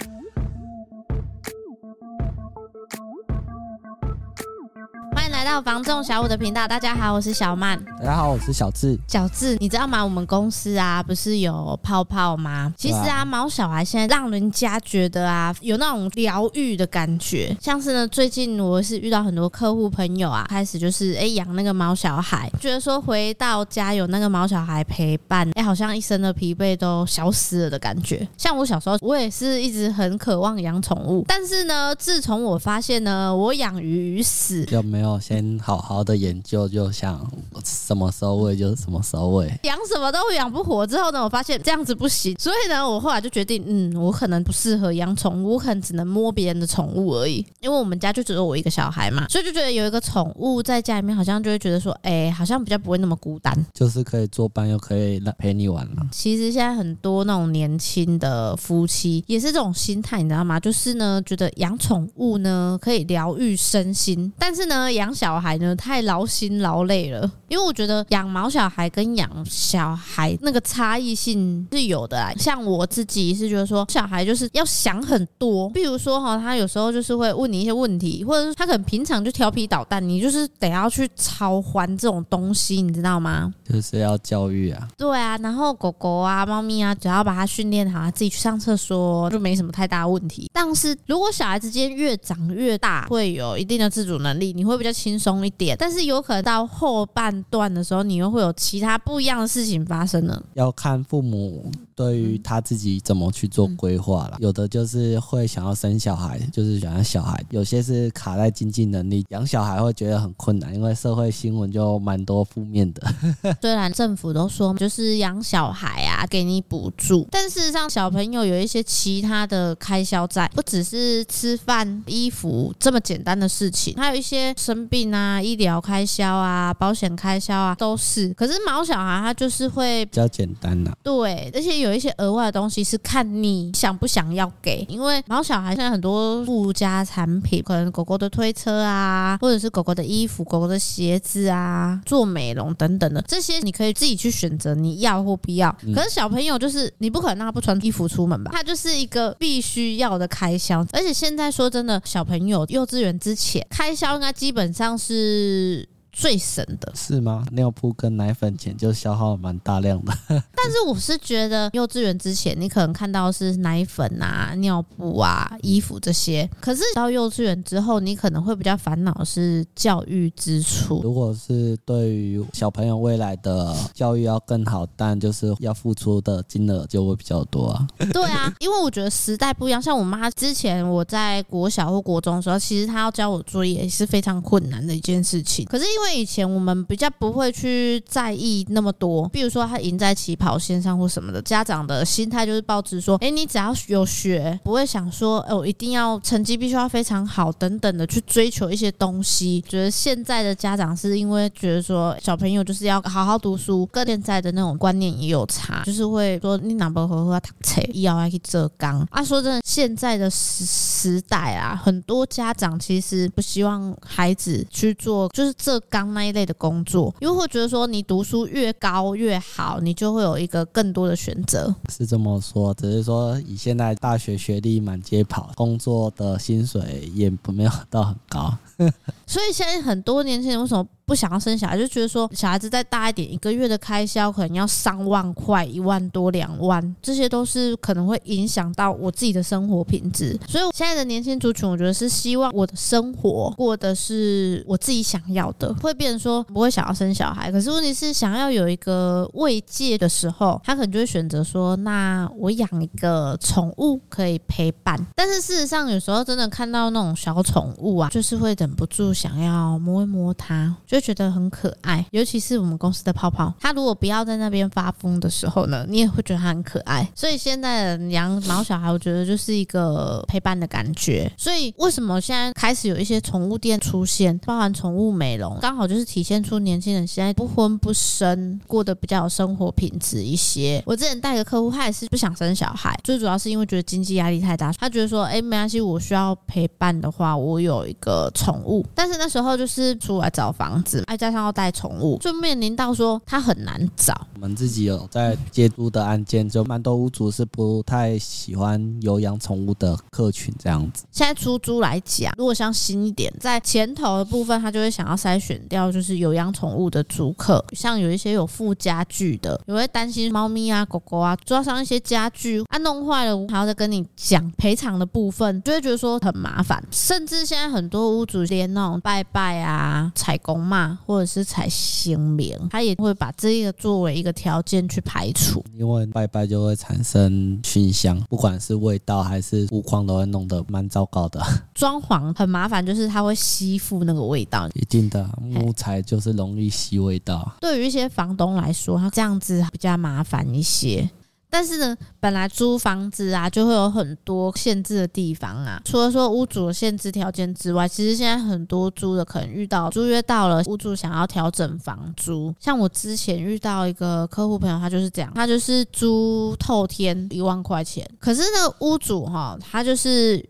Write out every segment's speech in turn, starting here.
Ooh. 来到房仲小五的频道，大家好，我是小曼。大家好，我是小智。小智，你知道吗？我们公司啊，不是有泡泡吗？其实啊，毛小孩现在让人家觉得啊，有那种疗愈的感觉。像是呢，最近我是遇到很多客户朋友啊，开始就是哎养那个毛小孩，觉得说回到家有那个毛小孩陪伴，哎，好像一身的疲惫都消失了的感觉。像我小时候，我也是一直很渴望养宠物，但是呢，自从我发现呢，我养鱼鱼死有没有？先好好的研究，就想什么时候喂就什么时候喂，养什么都养不活。之后呢，我发现这样子不行，所以呢，我后来就决定，嗯，我可能不适合养宠物，我可能只能摸别人的宠物而已。因为我们家就只有我一个小孩嘛，所以就觉得有一个宠物在家里面，好像就会觉得说，哎、欸，好像比较不会那么孤单，就是可以作伴，又可以来陪你玩了。其实现在很多那种年轻的夫妻也是这种心态，你知道吗？就是呢，觉得养宠物呢可以疗愈身心，但是呢，养小孩呢太劳心劳累了，因为我觉得养毛小孩跟养小孩那个差异性是有的啊。像我自己是觉得说，小孩就是要想很多，比如说哈，他有时候就是会问你一些问题，或者是他可能平常就调皮捣蛋，你就是得要去操欢这种东西，你知道吗？就是要教育啊。对啊，然后狗狗啊、猫咪啊，只要把它训练好，它自己去上厕所就没什么太大问题。但是如果小孩之间越长越大，会有一定的自主能力，你会比较轻轻松一点，但是有可能到后半段的时候，你又会有其他不一样的事情发生了。要看父母对于他自己怎么去做规划了。有的就是会想要生小孩，就是想要小孩；有些是卡在经济能力，养小孩会觉得很困难，因为社会新闻就蛮多负面的。虽然政府都说就是养小孩啊，给你补助，但事实上小朋友有一些其他的开销在，不只是吃饭、衣服这么简单的事情，还有一些生病啊、医疗。开销啊，保险开销啊，都是。可是毛小孩他就是会比较简单呐、啊，对，而且有一些额外的东西是看你想不想要给。因为毛小孩现在很多附加产品，可能狗狗的推车啊，或者是狗狗的衣服、狗狗的鞋子啊，做美容等等的，这些你可以自己去选择你要或不要。可是小朋友就是你不可能让他不穿衣服出门吧？他就是一个必须要的开销。而且现在说真的，小朋友幼稚园之前开销应该基本上是。最省的是吗？尿布跟奶粉钱就消耗蛮大量的。但是我是觉得幼稚园之前，你可能看到是奶粉啊、尿布啊、衣服这些。可是到幼稚园之后，你可能会比较烦恼是教育支出。如果是对于小朋友未来的教育要更好，但就是要付出的金额就会比较多啊。对啊，因为我觉得时代不一样。像我妈之前我在国小或国中的时候，其实她要教我作业也是非常困难的一件事情。可是因为因因为以前我们比较不会去在意那么多，比如说他赢在起跑线上或什么的，家长的心态就是抱持说，哎，你只要有学，不会想说，哦，我一定要成绩必须要非常好等等的去追求一些东西。觉得现在的家长是因为觉得说小朋友就是要好好读书，跟现在的那种观念也有差，就是会说你哪不会会读册，要要去浙江。啊，说真的，现在的时时代啊，很多家长其实不希望孩子去做，就是这。刚那一类的工作，因为会觉得说你读书越高越好，你就会有一个更多的选择。是这么说，只是说以现在大学学历满街跑，工作的薪水也不没有到很高。所以现在很多年轻人为什么不想要生小孩？就觉得说小孩子再大一点，一个月的开销可能要上万块，一万多、两万，这些都是可能会影响到我自己的生活品质。所以现在的年轻族群，我觉得是希望我的生活过的是我自己想要的，会变成说不会想要生小孩。可是问题是，想要有一个慰藉的时候，他可能就会选择说：那我养一个宠物可以陪伴。但是事实上，有时候真的看到那种小宠物啊，就是会忍。不住想要摸一摸它，就觉得很可爱。尤其是我们公司的泡泡，它如果不要在那边发疯的时候呢，你也会觉得它很可爱。所以现在的养毛小孩，我觉得就是一个陪伴的感觉。所以为什么现在开始有一些宠物店出现，包含宠物美容，刚好就是体现出年轻人现在不婚不生，过得比较有生活品质一些。我之前带个客户，他也是不想生小孩，最主要是因为觉得经济压力太大。他觉得说，哎，没关系，我需要陪伴的话，我有一个宠物。但是那时候就是出来找房子，再加上要带宠物，就面临到说他很难找。我们自己有在接租的案件，就蛮多屋主是不太喜欢有养宠物的客群这样子。现在出租来讲，如果像新一点，在前头的部分，他就会想要筛选掉，就是有养宠物的租客，像有一些有附家具的，也会担心猫咪啊、狗狗啊抓伤一些家具啊，弄坏了还要再跟你讲赔偿的部分，就会觉得说很麻烦。甚至现在很多屋主连那种拜拜啊、采公嘛，或者是采神明，他也会把这个作为一个条件去排除，因为拜拜就会产生熏香，不管是味道还是物况都会弄得蛮糟糕的。装潢很麻烦，就是它会吸附那个味道。一定的，木材就是容易吸味道。对于一些房东来说，他这样子比较麻烦一些。但是呢，本来租房子啊，就会有很多限制的地方啊。除了说屋主的限制条件之外，其实现在很多租的可能遇到租约到了，屋主想要调整房租。像我之前遇到一个客户朋友，他就是这样，他就是租透天一万块钱，可是那个屋主哈，他就是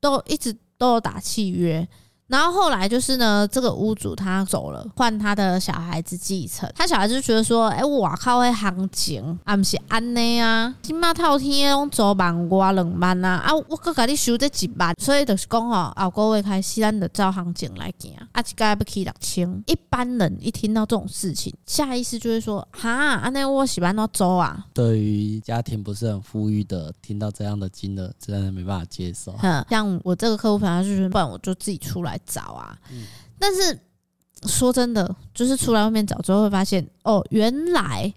都一直都有打契约。然后后来就是呢，这个屋主他走了，换他的小孩子继承。他小孩子就觉得说：“哎，我靠，会行情啊，不是安内啊，今嘛套天用做万挂两万啊，啊，我搁给你收这几万，所以就是讲哦，后个月开始咱就照行情来行，啊，一个月要起六千。一般人一听到这种事情，下意识就会说：哈，安内我喜欢要走啊。对于家庭不是很富裕的，听到这样的金额，真的没办法接受。像我这个客户朋友就是，不然我就自己出来。找啊，但是说真的，就是出来外面找之后会发现，哦，原来。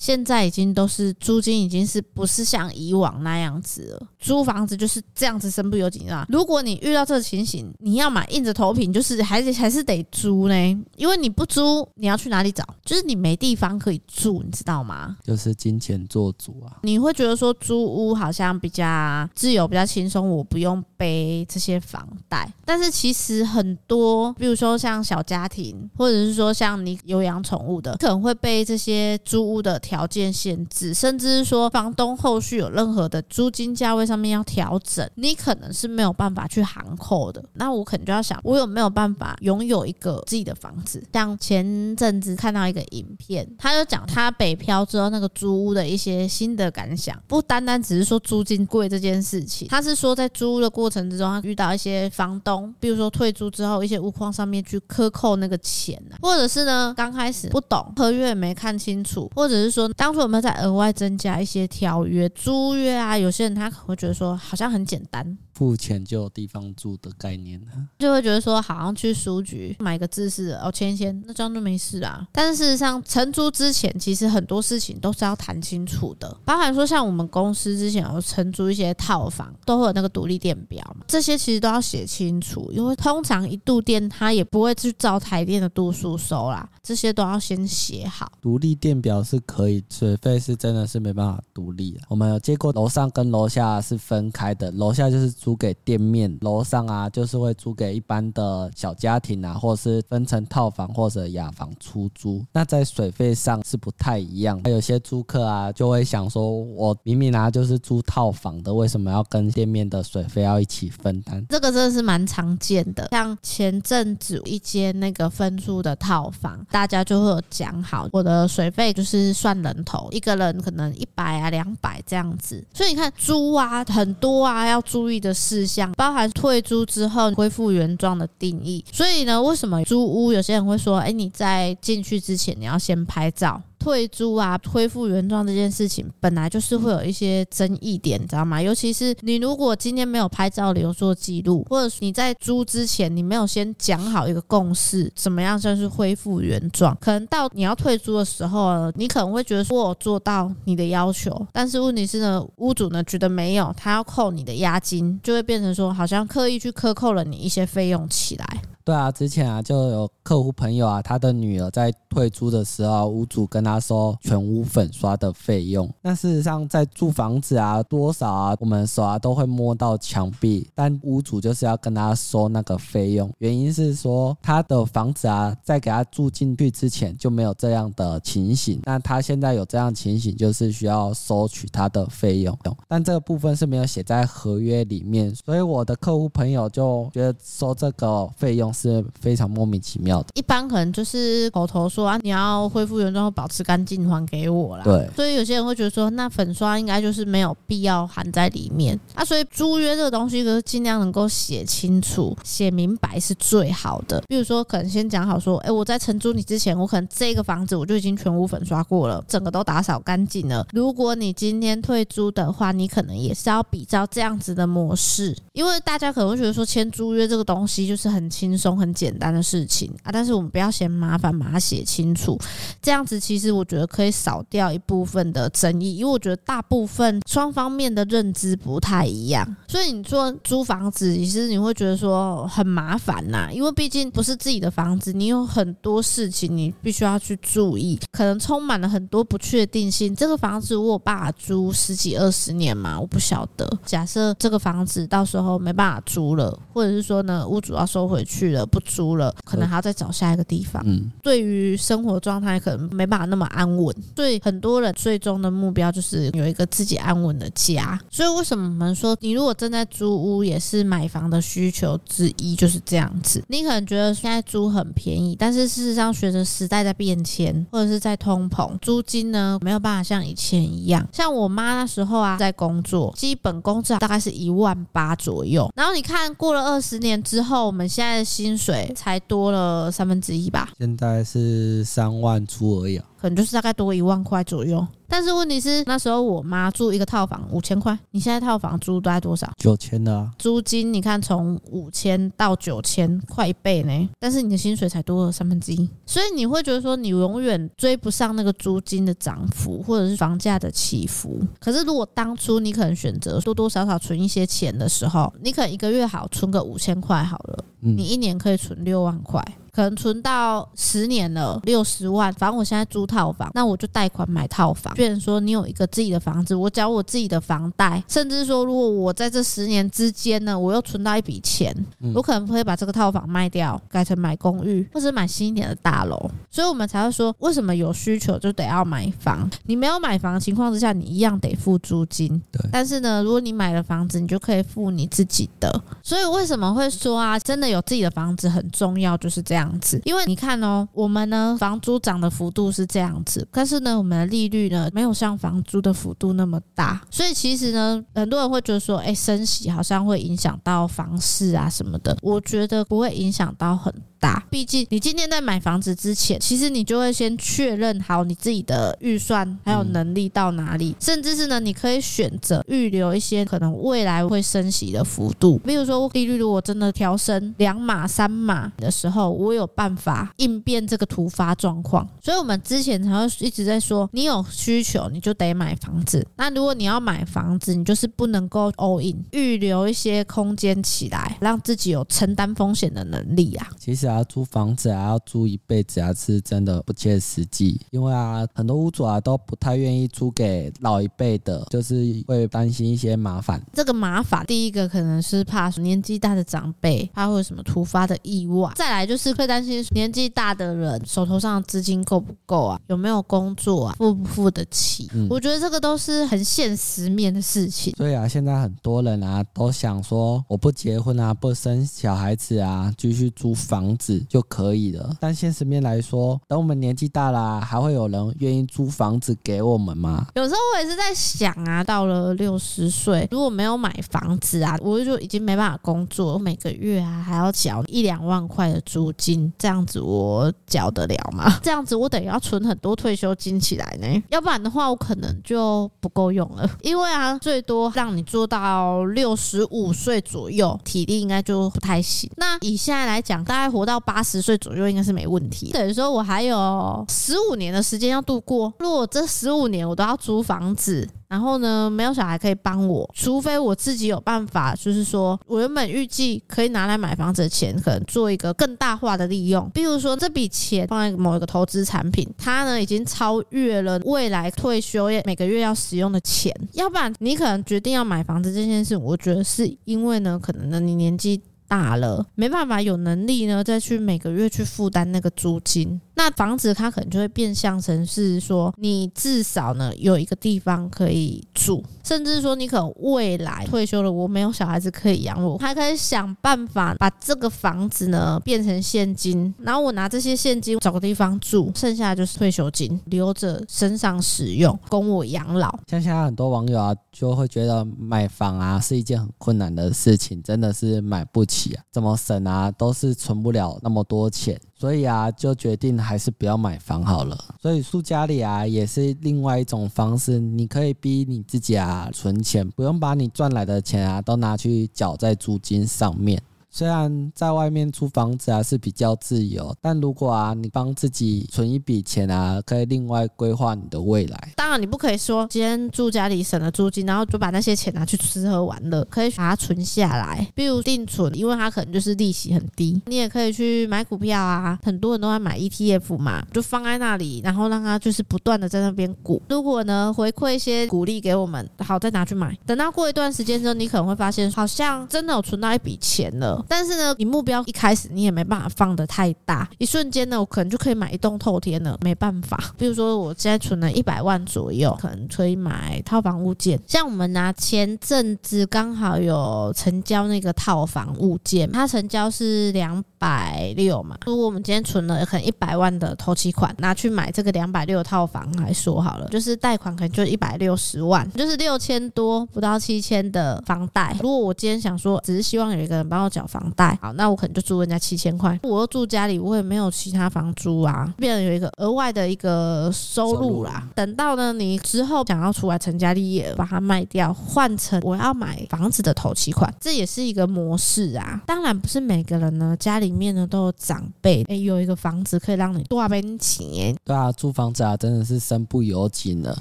现在已经都是租金，已经是不是像以往那样子了？租房子就是这样子，身不由己啊。如果你遇到这个情形，你要买硬着头皮，就是还是还是得租呢？因为你不租，你要去哪里找？就是你没地方可以住，你知道吗？就是金钱做主啊。你会觉得说租屋好像比较自由，比较轻松，我不用背这些房贷。但是其实很多，比如说像小家庭，或者是说像你有养宠物的，可能会背这些租屋的。条件限制，甚至是说房东后续有任何的租金价位上面要调整，你可能是没有办法去行扣的。那我可能就要想，我有没有办法拥有一个自己的房子？像前阵子看到一个影片，他就讲他北漂之后那个租屋的一些新的感想，不单单只是说租金贵这件事情，他是说在租屋的过程之中，他遇到一些房东，比如说退租之后一些屋况上面去克扣那个钱啊，或者是呢刚开始不懂合约没看清楚，或者是说。当初有没有再额外增加一些条约、租约啊？有些人他可能会觉得说，好像很简单。付钱就有地方住的概念呢，就会觉得说好像去书局买个字似的，哦，签一签，那这样就没事啊。但是事实上，承租之前其实很多事情都是要谈清楚的，包含说像我们公司之前有承租一些套房，都会有那个独立电表嘛，这些其实都要写清楚，因为通常一度电它也不会去照台电的度数收啦，这些都要先写好。独立电表是可以，水费是真的是没办法独立的。我们有接过楼上跟楼下是分开的，楼下就是租。租给店面，楼上啊，就是会租给一般的小家庭啊，或是分成套房或者雅房出租。那在水费上是不太一样。有些租客啊，就会想说，我明明啊就是租套房的，为什么要跟店面的水费要一起分担？这个真的是蛮常见的。像前阵子一间那个分租的套房，大家就会有讲好，我的水费就是算人头，一个人可能一百啊、两百这样子。所以你看租啊，很多啊要注意的。事项包含退租之后恢复原状的定义，所以呢，为什么租屋有些人会说，哎，你在进去之前你要先拍照？退租啊，恢复原状这件事情本来就是会有一些争议点，你知道吗？尤其是你如果今天没有拍照留作记录，或者你在租之前你没有先讲好一个共识，怎么样算是恢复原状？可能到你要退租的时候，你可能会觉得说我做到你的要求，但是问题是呢，屋主呢觉得没有，他要扣你的押金，就会变成说好像刻意去克扣了你一些费用起来。对啊，之前啊就有客户朋友啊，他的女儿在退租的时候，屋主跟他收全屋粉刷的费用。那事实上，在租房子啊，多少啊，我们手啊都会摸到墙壁，但屋主就是要跟他收那个费用。原因是说，他的房子啊，在给他住进去之前就没有这样的情形，那他现在有这样情形，就是需要收取他的费用。但这个部分是没有写在合约里面，所以我的客户朋友就觉得收这个费用是非常莫名其妙的。一般可能就是口头说啊，你要恢复原状，保持干净，还给我啦。对，所以有些人会觉得说，那粉刷应该就是没有必要含在里面。啊所以租约这个东西，就是尽量能够写清楚、写明白是最好的。比如说，可能先讲好说，哎，我在承租你之前，我可能这个房子我就已经全屋粉刷过了，整个都打扫干净了。如果你今天退租的话，你可能也是要比照这样子的模式，因为大家可能会觉得说，签租约这个东西就是很轻松、很简单的事情啊。但是我们不要嫌麻烦，把它写清楚，这样子其实我觉得可以少掉一部分的争议，因为我觉得大部分双方面的认知不太一样，所以你说租房子，其实你会觉得说很麻烦呐，因为毕竟不是自己的房子，你有很多事情你必须要去注意，可能充满了很多不确定性。这个房子我有办法租十几二十年嘛？我不晓得。假设这个房子到时候没办法租了，或者是说呢，屋主要收回去了，不租了，可能还要再找下一个地方。嗯，对于生活状态可能没办法那么安稳，所以很多人最终的目标就是有一个自己安稳的家。所以为什么我们说，你如果正在租屋，也是买房的需求之一，就是这样子。你可能觉得现在租很便宜，但是事实上随着时代在变迁，或者是在通膨，租金呢没有办法像以前一样。像我妈那时候啊，在工作，基本工资大概是一万八左右。然后你看过了二十年之后，我们现在的薪水才多了三分之一吧？现在是三万出而已啊。可能就是大概多一万块左右，但是问题是那时候我妈住一个套房五千块，你现在套房租大概多少？九千的啊。租金你看从五千到九千，快一倍呢。但是你的薪水才多了三分之一，所以你会觉得说你永远追不上那个租金的涨幅，或者是房价的起伏。可是如果当初你可能选择多多少少存一些钱的时候，你可能一个月好存个五千块好了，你一年可以存六万块。可能存到十年了，六十万。反正我现在租套房，那我就贷款买套房。虽然说你有一个自己的房子，我缴我自己的房贷，甚至说如果我在这十年之间呢，我又存到一笔钱，我可能会把这个套房卖掉，改成买公寓或者买新一点的大楼。所以我们才会说，为什么有需求就得要买房？你没有买房的情况之下，你一样得付租金。对。但是呢，如果你买了房子，你就可以付你自己的。所以为什么会说啊，真的有自己的房子很重要，就是这样。这样子，因为你看哦，我们呢房租涨的幅度是这样子，但是呢我们的利率呢没有像房租的幅度那么大，所以其实呢很多人会觉得说，哎，升息好像会影响到房市啊什么的，我觉得不会影响到很大，毕竟你今天在买房子之前，其实你就会先确认好你自己的预算还有能力到哪里，甚至是呢你可以选择预留一些可能未来会升息的幅度，比如说利率如果真的调升两码三码的时候，我。有办法应变这个突发状况，所以我们之前才会一直在说，你有需求你就得买房子。那如果你要买房子，你就是不能够 all in，预留一些空间起来，让自己有承担风险的能力啊。其实啊，租房子啊，要租一辈子啊，是真的不切实际。因为啊，很多屋主啊都不太愿意租给老一辈的，就是会担心一些麻烦。这个麻烦，第一个可能是怕年纪大的长辈，他会有什么突发的意外。再来就是。会担心年纪大的人手头上的资金够不够啊？有没有工作啊？付不付得起？嗯，我觉得这个都是很现实面的事情。对啊，现在很多人啊都想说，我不结婚啊，不生小孩子啊，继续租房子就可以了。但现实面来说，等我们年纪大了啊，还会有人愿意租房子给我们吗？有时候我也是在想啊，到了六十岁，如果没有买房子啊，我就已经没办法工作，每个月啊还要缴一两万块的租金。这样子我缴得了吗？这样子我得要存很多退休金起来呢，要不然的话我可能就不够用了。因为啊，最多让你做到六十五岁左右，体力应该就不太行。那以现在来讲，大概活到到八十岁左右应该是没问题。等于说我还有十五年的时间要度过。如果这十五年我都要租房子，然后呢，没有小孩可以帮我，除非我自己有办法，就是说我原本预计可以拿来买房子的钱，可能做一个更大化的利用。比如说这笔钱放在某一个投资产品，它呢已经超越了未来退休每个月要使用的钱。要不然你可能决定要买房子这件事，我觉得是因为呢，可能呢你年纪大了，没办法有能力呢再去每个月去负担那个租金。那房子它可能就会变相成是说，你至少呢有一个地方可以住，甚至说你可能未来退休了，我没有小孩子可以养我，还可以想办法把这个房子呢变成现金，然后我拿这些现金找个地方住，剩下的就是退休金留着身上使用，供我养老。像现在很多网友啊，就会觉得买房啊是一件很困难的事情，真的是买不起啊，怎么省啊都是存不了那么多钱。所以啊，就决定还是不要买房好了。所以住家里啊，也是另外一种方式。你可以逼你自己啊，存钱，不用把你赚来的钱啊，都拿去缴在租金上面。虽然在外面租房子啊是比较自由，但如果啊你帮自己存一笔钱啊，可以另外规划你的未来。当然你不可以说今天住家里省了租金，然后就把那些钱拿去吃喝玩乐，可以把它存下来，比如定存，因为它可能就是利息很低。你也可以去买股票啊，很多人都在买 ETF 嘛，就放在那里，然后让它就是不断的在那边股。如果呢回馈一些鼓励给我们，好再拿去买。等到过一段时间之后，你可能会发现好像真的有存到一笔钱了。但是呢，你目标一开始你也没办法放得太大，一瞬间呢，我可能就可以买一栋透天了，没办法。比如说，我现在存了一百万左右，可能可以买套房物件。像我们拿，前阵子刚好有成交那个套房物件，它成交是两百六嘛。如果我们今天存了可能一百万的头期款，拿去买这个两百六套房来说好了，就是贷款可能就一百六十万，就是六千多不到七千的房贷。如果我今天想说，只是希望有一个人帮我缴房贷。好，那我可能就租人家七千块。我又住家里，我也没有其他房租啊，变成有一个额外的一个收入啦。等到呢，你之后想要出来成家立业，把它卖掉，换成我要买房子的头期款，这也是一个模式啊。当然不是每个人呢，家里里面呢都有长辈，哎，有一个房子可以让你多边钱。对啊，租房子啊，真的是身不由己呢。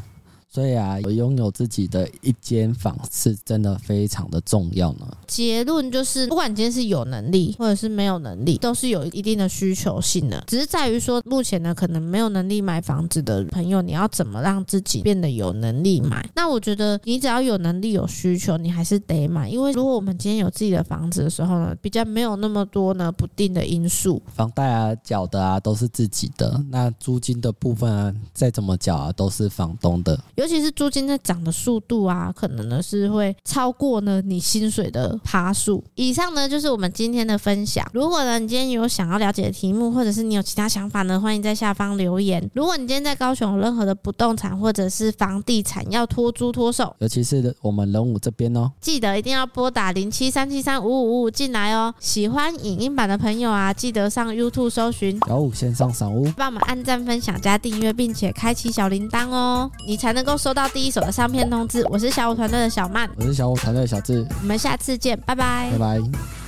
所以啊，有拥有自己的一间房是真的非常的重要呢。结论就是，不管你今天是有能力或者是没有能力，都是有一定的需求性的。只是在于说，目前呢，可能没有能力买房子的朋友，你要怎么让自己变得有能力买？那我觉得，你只要有能力、有需求，你还是得买。因为如果我们今天有自己的房子的时候呢，比较没有那么多呢不定的因素。房贷啊、缴的啊都是自己的，那租金的部分啊，再怎么缴啊都是房东的。尤其是租金在涨的速度啊，可能呢是会超过呢你薪水的趴数。以上呢就是我们今天的分享。如果呢你今天有想要了解的题目，或者是你有其他想法呢，欢迎在下方留言。如果你今天在高雄有任何的不动产或者是房地产要托租托售，尤其是我们仁武这边哦，记得一定要拨打零七三七三五五五五进来哦。喜欢影音版的朋友啊，记得上 YouTube 搜寻小五线上赏屋，帮我们按赞、分享、加订阅，并且开启小铃铛哦，你才能够收到。第一手的上片通知，我是小五团队的小曼，我是小五团队的小智，我们下次见，拜拜，拜拜。